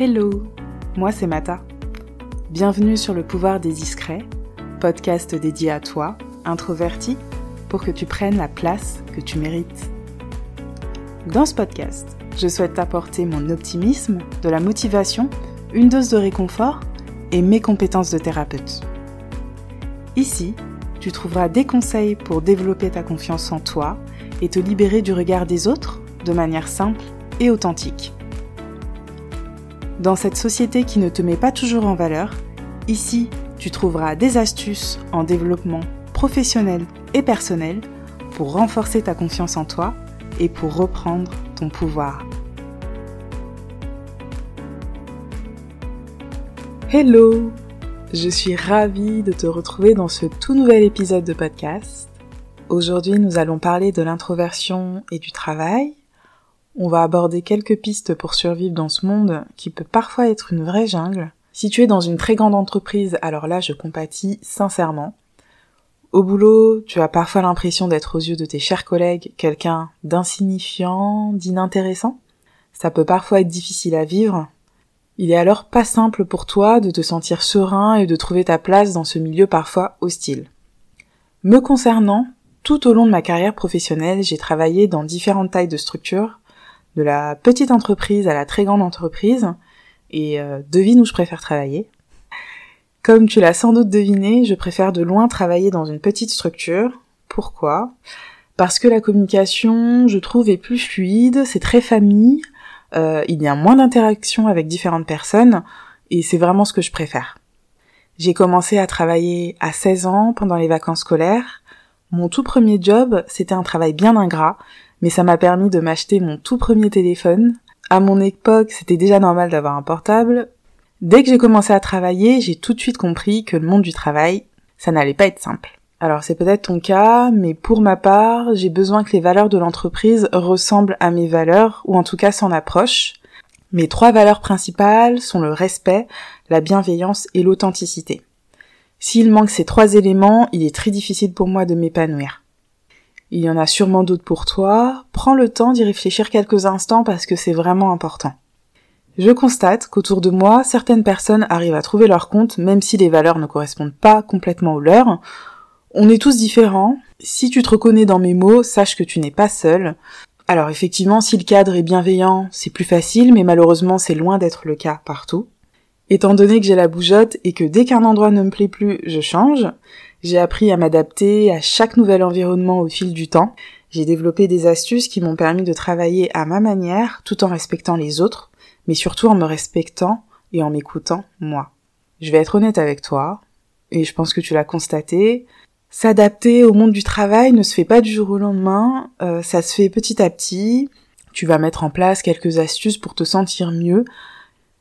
Hello, moi c'est Mata. Bienvenue sur le pouvoir des discrets, podcast dédié à toi, introverti, pour que tu prennes la place que tu mérites. Dans ce podcast, je souhaite t'apporter mon optimisme, de la motivation, une dose de réconfort et mes compétences de thérapeute. Ici, tu trouveras des conseils pour développer ta confiance en toi et te libérer du regard des autres de manière simple et authentique. Dans cette société qui ne te met pas toujours en valeur, ici, tu trouveras des astuces en développement professionnel et personnel pour renforcer ta confiance en toi et pour reprendre ton pouvoir. Hello Je suis ravie de te retrouver dans ce tout nouvel épisode de podcast. Aujourd'hui, nous allons parler de l'introversion et du travail, on va aborder quelques pistes pour survivre dans ce monde qui peut parfois être une vraie jungle. Si tu es dans une très grande entreprise, alors là je compatis sincèrement. Au boulot, tu as parfois l'impression d'être aux yeux de tes chers collègues quelqu'un d'insignifiant, d'inintéressant. Ça peut parfois être difficile à vivre. Il est alors pas simple pour toi de te sentir serein et de trouver ta place dans ce milieu parfois hostile. Me concernant, tout au long de ma carrière professionnelle, j'ai travaillé dans différentes tailles de structures, de la petite entreprise à la très grande entreprise, et euh, devine où je préfère travailler. Comme tu l'as sans doute deviné, je préfère de loin travailler dans une petite structure. Pourquoi? Parce que la communication, je trouve, est plus fluide, c'est très famille, euh, il y a moins d'interaction avec différentes personnes, et c'est vraiment ce que je préfère. J'ai commencé à travailler à 16 ans pendant les vacances scolaires. Mon tout premier job, c'était un travail bien ingrat, mais ça m'a permis de m'acheter mon tout premier téléphone. À mon époque, c'était déjà normal d'avoir un portable. Dès que j'ai commencé à travailler, j'ai tout de suite compris que le monde du travail, ça n'allait pas être simple. Alors c'est peut-être ton cas, mais pour ma part, j'ai besoin que les valeurs de l'entreprise ressemblent à mes valeurs, ou en tout cas s'en approchent. Mes trois valeurs principales sont le respect, la bienveillance et l'authenticité. S'il manque ces trois éléments, il est très difficile pour moi de m'épanouir. Il y en a sûrement d'autres pour toi. Prends le temps d'y réfléchir quelques instants parce que c'est vraiment important. Je constate qu'autour de moi, certaines personnes arrivent à trouver leur compte même si les valeurs ne correspondent pas complètement aux leurs. On est tous différents. Si tu te reconnais dans mes mots, sache que tu n'es pas seul. Alors effectivement, si le cadre est bienveillant, c'est plus facile, mais malheureusement c'est loin d'être le cas partout. Étant donné que j'ai la bougeotte et que dès qu'un endroit ne me plaît plus, je change, j'ai appris à m'adapter à chaque nouvel environnement au fil du temps. J'ai développé des astuces qui m'ont permis de travailler à ma manière tout en respectant les autres, mais surtout en me respectant et en m'écoutant moi. Je vais être honnête avec toi, et je pense que tu l'as constaté, s'adapter au monde du travail ne se fait pas du jour au lendemain, euh, ça se fait petit à petit, tu vas mettre en place quelques astuces pour te sentir mieux,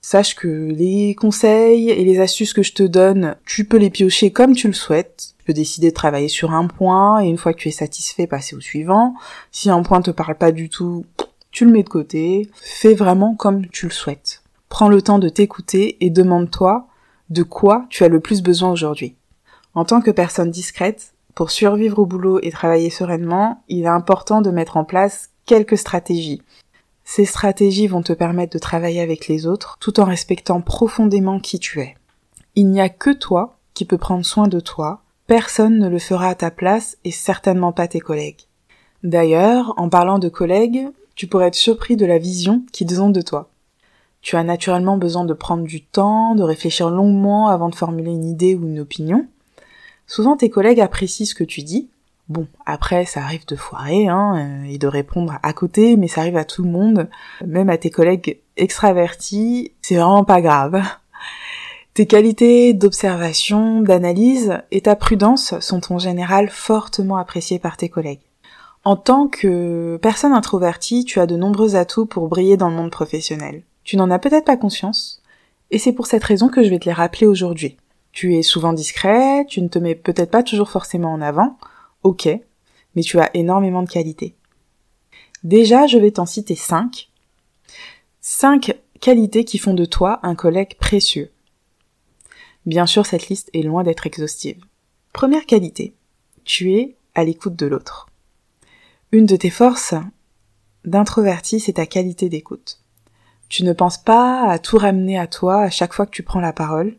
Sache que les conseils et les astuces que je te donne, tu peux les piocher comme tu le souhaites. Tu peux décider de travailler sur un point et une fois que tu es satisfait, passer au suivant. Si un point te parle pas du tout, tu le mets de côté. Fais vraiment comme tu le souhaites. Prends le temps de t'écouter et demande-toi de quoi tu as le plus besoin aujourd'hui. En tant que personne discrète, pour survivre au boulot et travailler sereinement, il est important de mettre en place quelques stratégies ces stratégies vont te permettre de travailler avec les autres tout en respectant profondément qui tu es. Il n'y a que toi qui peux prendre soin de toi, personne ne le fera à ta place et certainement pas tes collègues. D'ailleurs, en parlant de collègues, tu pourrais être surpris de la vision qu'ils ont de toi. Tu as naturellement besoin de prendre du temps, de réfléchir longuement avant de formuler une idée ou une opinion. Souvent tes collègues apprécient ce que tu dis, Bon, après, ça arrive de foirer hein, euh, et de répondre à côté, mais ça arrive à tout le monde, même à tes collègues extravertis, c'est vraiment pas grave. Tes qualités d'observation, d'analyse et ta prudence sont en général fortement appréciées par tes collègues. En tant que personne introvertie, tu as de nombreux atouts pour briller dans le monde professionnel. Tu n'en as peut-être pas conscience, et c'est pour cette raison que je vais te les rappeler aujourd'hui. Tu es souvent discret, tu ne te mets peut-être pas toujours forcément en avant, ok, mais tu as énormément de qualités. Déjà, je vais t'en citer cinq. Cinq qualités qui font de toi un collègue précieux. Bien sûr, cette liste est loin d'être exhaustive. Première qualité, tu es à l'écoute de l'autre. Une de tes forces d'introverti, c'est ta qualité d'écoute. Tu ne penses pas à tout ramener à toi à chaque fois que tu prends la parole.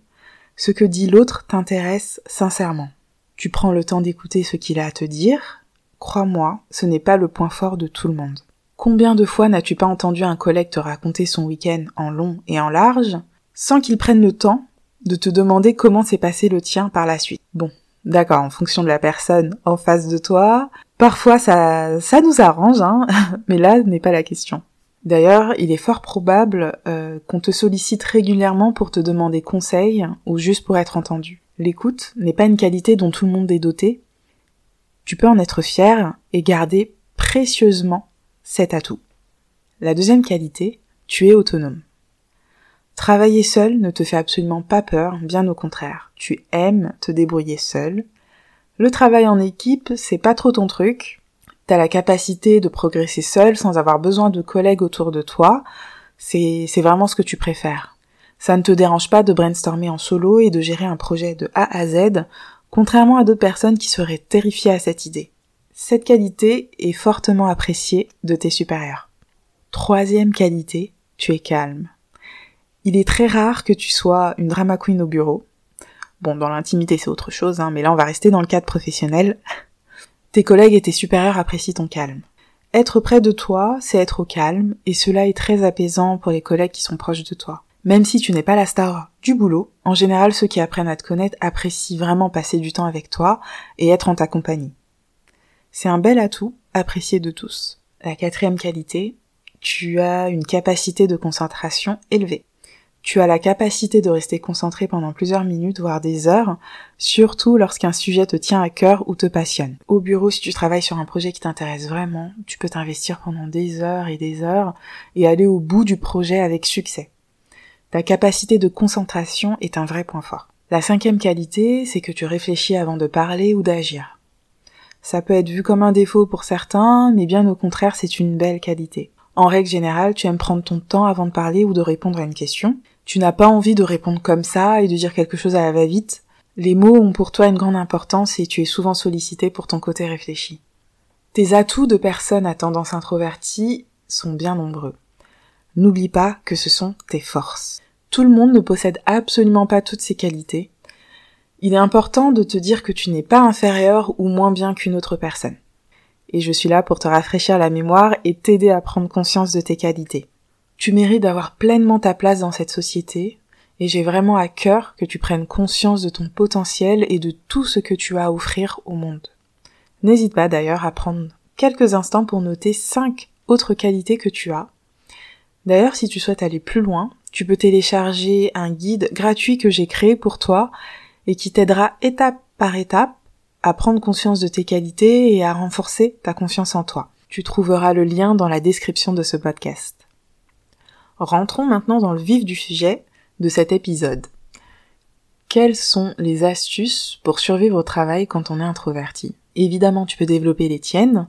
Ce que dit l'autre t'intéresse sincèrement. Tu prends le temps d'écouter ce qu'il a à te dire. Crois-moi, ce n'est pas le point fort de tout le monde. Combien de fois n'as-tu pas entendu un collègue te raconter son week-end en long et en large, sans qu'il prenne le temps de te demander comment s'est passé le tien par la suite? Bon, d'accord, en fonction de la personne en face de toi, parfois ça, ça nous arrange, hein, mais là n'est pas la question. D'ailleurs, il est fort probable euh, qu'on te sollicite régulièrement pour te demander conseil ou juste pour être entendu. L'écoute n'est pas une qualité dont tout le monde est doté. Tu peux en être fier et garder précieusement cet atout. La deuxième qualité, tu es autonome. Travailler seul ne te fait absolument pas peur, bien au contraire. Tu aimes te débrouiller seul. Le travail en équipe, c'est pas trop ton truc, T'as la capacité de progresser seul sans avoir besoin de collègues autour de toi. C'est, vraiment ce que tu préfères. Ça ne te dérange pas de brainstormer en solo et de gérer un projet de A à Z, contrairement à d'autres personnes qui seraient terrifiées à cette idée. Cette qualité est fortement appréciée de tes supérieurs. Troisième qualité, tu es calme. Il est très rare que tu sois une drama queen au bureau. Bon, dans l'intimité c'est autre chose, hein, mais là on va rester dans le cadre professionnel. Tes collègues et tes supérieurs apprécient ton calme. Être près de toi, c'est être au calme, et cela est très apaisant pour les collègues qui sont proches de toi. Même si tu n'es pas la star du boulot, en général ceux qui apprennent à te connaître apprécient vraiment passer du temps avec toi et être en ta compagnie. C'est un bel atout, apprécié de tous. La quatrième qualité, tu as une capacité de concentration élevée. Tu as la capacité de rester concentré pendant plusieurs minutes, voire des heures, surtout lorsqu'un sujet te tient à cœur ou te passionne. Au bureau, si tu travailles sur un projet qui t'intéresse vraiment, tu peux t'investir pendant des heures et des heures et aller au bout du projet avec succès. Ta capacité de concentration est un vrai point fort. La cinquième qualité, c'est que tu réfléchis avant de parler ou d'agir. Ça peut être vu comme un défaut pour certains, mais bien au contraire, c'est une belle qualité. En règle générale, tu aimes prendre ton temps avant de parler ou de répondre à une question, tu n'as pas envie de répondre comme ça et de dire quelque chose à la va-vite. Les mots ont pour toi une grande importance et tu es souvent sollicité pour ton côté réfléchi. Tes atouts de personne à tendance introvertie sont bien nombreux. N'oublie pas que ce sont tes forces. Tout le monde ne possède absolument pas toutes ces qualités. Il est important de te dire que tu n'es pas inférieur ou moins bien qu'une autre personne. Et je suis là pour te rafraîchir la mémoire et t'aider à prendre conscience de tes qualités. Tu mérites d'avoir pleinement ta place dans cette société, et j'ai vraiment à cœur que tu prennes conscience de ton potentiel et de tout ce que tu as à offrir au monde. N'hésite pas d'ailleurs à prendre quelques instants pour noter cinq autres qualités que tu as. D'ailleurs, si tu souhaites aller plus loin, tu peux télécharger un guide gratuit que j'ai créé pour toi et qui t'aidera étape par étape à prendre conscience de tes qualités et à renforcer ta confiance en toi. Tu trouveras le lien dans la description de ce podcast. Rentrons maintenant dans le vif du sujet de cet épisode. Quelles sont les astuces pour survivre au travail quand on est introverti? Évidemment, tu peux développer les tiennes.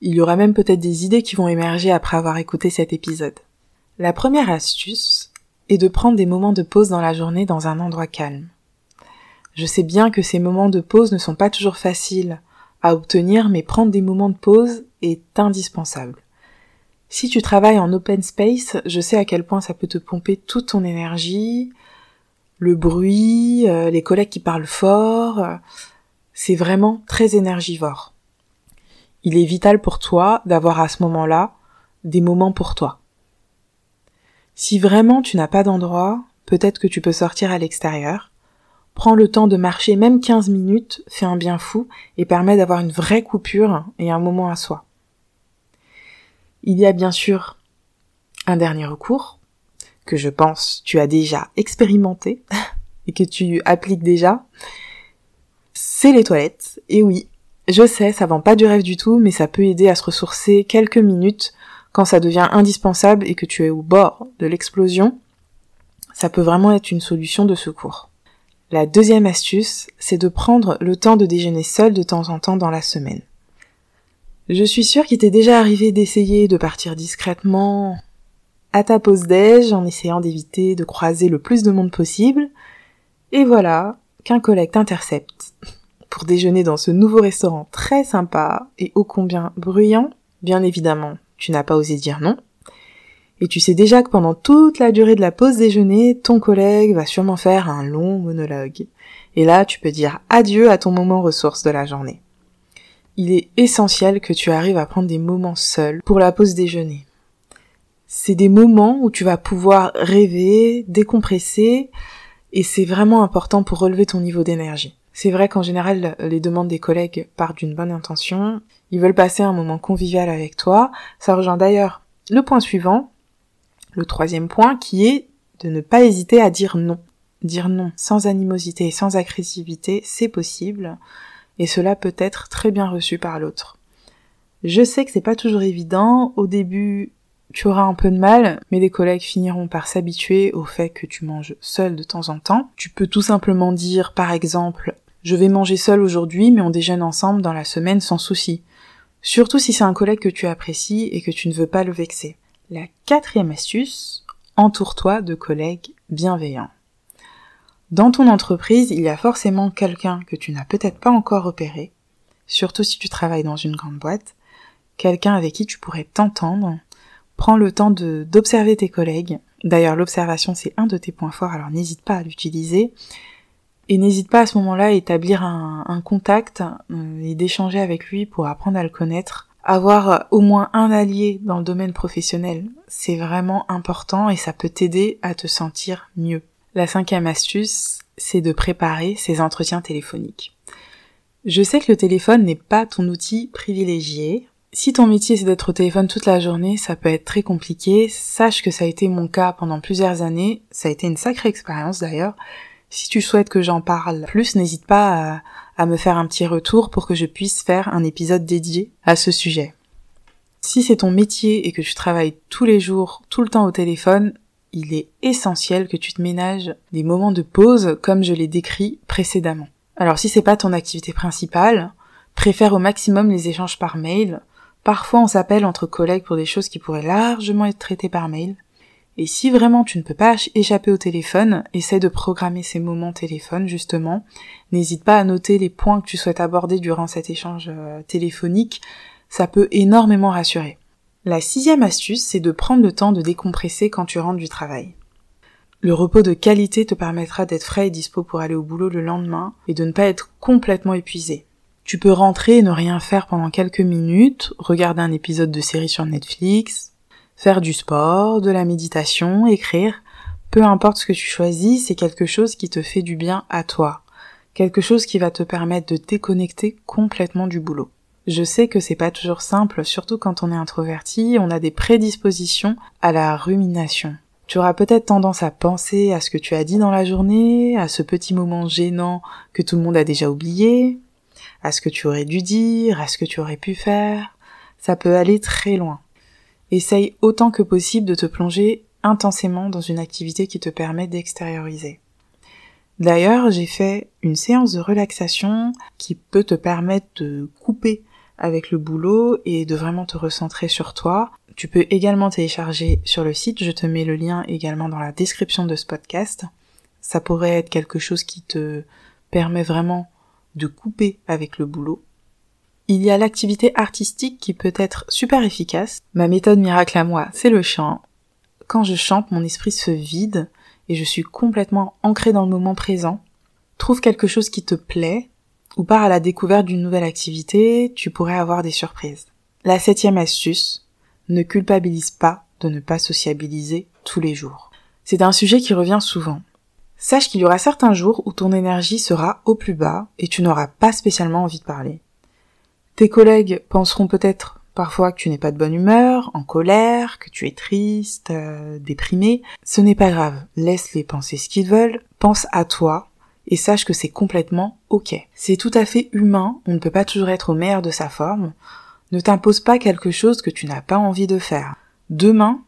Il y aura même peut-être des idées qui vont émerger après avoir écouté cet épisode. La première astuce est de prendre des moments de pause dans la journée dans un endroit calme. Je sais bien que ces moments de pause ne sont pas toujours faciles à obtenir, mais prendre des moments de pause est indispensable. Si tu travailles en open space, je sais à quel point ça peut te pomper toute ton énergie, le bruit, euh, les collègues qui parlent fort, euh, c'est vraiment très énergivore. Il est vital pour toi d'avoir à ce moment-là des moments pour toi. Si vraiment tu n'as pas d'endroit, peut-être que tu peux sortir à l'extérieur. Prends le temps de marcher même 15 minutes, fait un bien fou et permet d'avoir une vraie coupure et un moment à soi. Il y a bien sûr un dernier recours que je pense tu as déjà expérimenté et que tu appliques déjà. C'est les toilettes. Et oui, je sais, ça vend pas du rêve du tout, mais ça peut aider à se ressourcer quelques minutes quand ça devient indispensable et que tu es au bord de l'explosion. Ça peut vraiment être une solution de secours. La deuxième astuce, c'est de prendre le temps de déjeuner seul de temps en temps dans la semaine. Je suis sûre qu'il t'est déjà arrivé d'essayer de partir discrètement à ta pause déj en essayant d'éviter de croiser le plus de monde possible. Et voilà qu'un collègue t'intercepte pour déjeuner dans ce nouveau restaurant très sympa et ô combien bruyant. Bien évidemment, tu n'as pas osé dire non. Et tu sais déjà que pendant toute la durée de la pause déjeuner, ton collègue va sûrement faire un long monologue. Et là, tu peux dire adieu à ton moment ressource de la journée. Il est essentiel que tu arrives à prendre des moments seuls pour la pause déjeuner. C'est des moments où tu vas pouvoir rêver, décompresser, et c'est vraiment important pour relever ton niveau d'énergie. C'est vrai qu'en général, les demandes des collègues partent d'une bonne intention, ils veulent passer un moment convivial avec toi. Ça rejoint d'ailleurs le point suivant, le troisième point, qui est de ne pas hésiter à dire non. Dire non sans animosité et sans agressivité, c'est possible, et cela peut être très bien reçu par l'autre. Je sais que c'est pas toujours évident, au début tu auras un peu de mal, mais les collègues finiront par s'habituer au fait que tu manges seul de temps en temps. Tu peux tout simplement dire, par exemple, je vais manger seul aujourd'hui, mais on déjeune ensemble dans la semaine sans souci. Surtout si c'est un collègue que tu apprécies et que tu ne veux pas le vexer. La quatrième astuce, entoure-toi de collègues bienveillants. Dans ton entreprise, il y a forcément quelqu'un que tu n'as peut-être pas encore repéré, surtout si tu travailles dans une grande boîte, quelqu'un avec qui tu pourrais t'entendre, Prends le temps d'observer tes collègues. D'ailleurs, l'observation, c'est un de tes points forts, alors n'hésite pas à l'utiliser. Et n'hésite pas à ce moment-là à établir un, contact euh, et d'échanger avec lui pour apprendre à le connaître. Avoir au moins un allié dans le domaine professionnel, c'est vraiment important et ça peut t'aider à te sentir mieux. La cinquième astuce, c'est de préparer ces entretiens téléphoniques. Je sais que le téléphone n'est pas ton outil privilégié, si ton métier c'est d'être au téléphone toute la journée, ça peut être très compliqué. Sache que ça a été mon cas pendant plusieurs années. Ça a été une sacrée expérience d'ailleurs. Si tu souhaites que j'en parle plus, n'hésite pas à, me faire un petit retour pour que je puisse faire un épisode dédié à ce sujet. Si c'est ton métier et que tu travailles tous les jours, tout le temps au téléphone, il est essentiel que tu te ménages des moments de pause comme je l'ai décrit précédemment. Alors si c'est pas ton activité principale, préfère au maximum les échanges par mail, Parfois on s'appelle entre collègues pour des choses qui pourraient largement être traitées par mail. Et si vraiment tu ne peux pas échapper au téléphone, essaie de programmer ces moments téléphone justement. N'hésite pas à noter les points que tu souhaites aborder durant cet échange euh, téléphonique. Ça peut énormément rassurer. La sixième astuce, c'est de prendre le temps de décompresser quand tu rentres du travail. Le repos de qualité te permettra d'être frais et dispo pour aller au boulot le lendemain et de ne pas être complètement épuisé. Tu peux rentrer et ne rien faire pendant quelques minutes, regarder un épisode de série sur Netflix, faire du sport, de la méditation, écrire. Peu importe ce que tu choisis, c'est quelque chose qui te fait du bien à toi. Quelque chose qui va te permettre de déconnecter complètement du boulot. Je sais que c'est pas toujours simple, surtout quand on est introverti, on a des prédispositions à la rumination. Tu auras peut-être tendance à penser à ce que tu as dit dans la journée, à ce petit moment gênant que tout le monde a déjà oublié, à ce que tu aurais dû dire, à ce que tu aurais pu faire. Ça peut aller très loin. Essaye autant que possible de te plonger intensément dans une activité qui te permet d'extérioriser. D'ailleurs, j'ai fait une séance de relaxation qui peut te permettre de couper avec le boulot et de vraiment te recentrer sur toi. Tu peux également télécharger sur le site, je te mets le lien également dans la description de ce podcast. Ça pourrait être quelque chose qui te permet vraiment de couper avec le boulot. Il y a l'activité artistique qui peut être super efficace. Ma méthode miracle à moi, c'est le chant. Quand je chante, mon esprit se vide et je suis complètement ancré dans le moment présent. Trouve quelque chose qui te plaît ou pars à la découverte d'une nouvelle activité, tu pourrais avoir des surprises. La septième astuce, ne culpabilise pas de ne pas sociabiliser tous les jours. C'est un sujet qui revient souvent. Sache qu'il y aura certains jours où ton énergie sera au plus bas et tu n'auras pas spécialement envie de parler. Tes collègues penseront peut-être parfois que tu n'es pas de bonne humeur, en colère, que tu es triste, euh, déprimé. Ce n'est pas grave, laisse-les penser ce qu'ils veulent, pense à toi et sache que c'est complètement ok. C'est tout à fait humain, on ne peut pas toujours être au meilleur de sa forme. Ne t'impose pas quelque chose que tu n'as pas envie de faire. Demain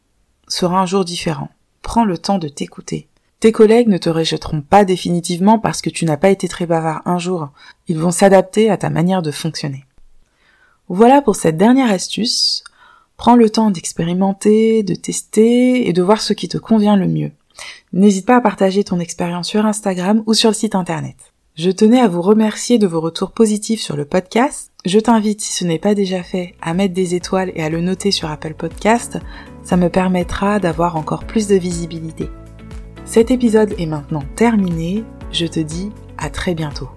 sera un jour différent. Prends le temps de t'écouter. Tes collègues ne te rejetteront pas définitivement parce que tu n'as pas été très bavard un jour. Ils vont s'adapter à ta manière de fonctionner. Voilà pour cette dernière astuce. Prends le temps d'expérimenter, de tester et de voir ce qui te convient le mieux. N'hésite pas à partager ton expérience sur Instagram ou sur le site internet. Je tenais à vous remercier de vos retours positifs sur le podcast. Je t'invite, si ce n'est pas déjà fait, à mettre des étoiles et à le noter sur Apple Podcast. Ça me permettra d'avoir encore plus de visibilité. Cet épisode est maintenant terminé. Je te dis à très bientôt.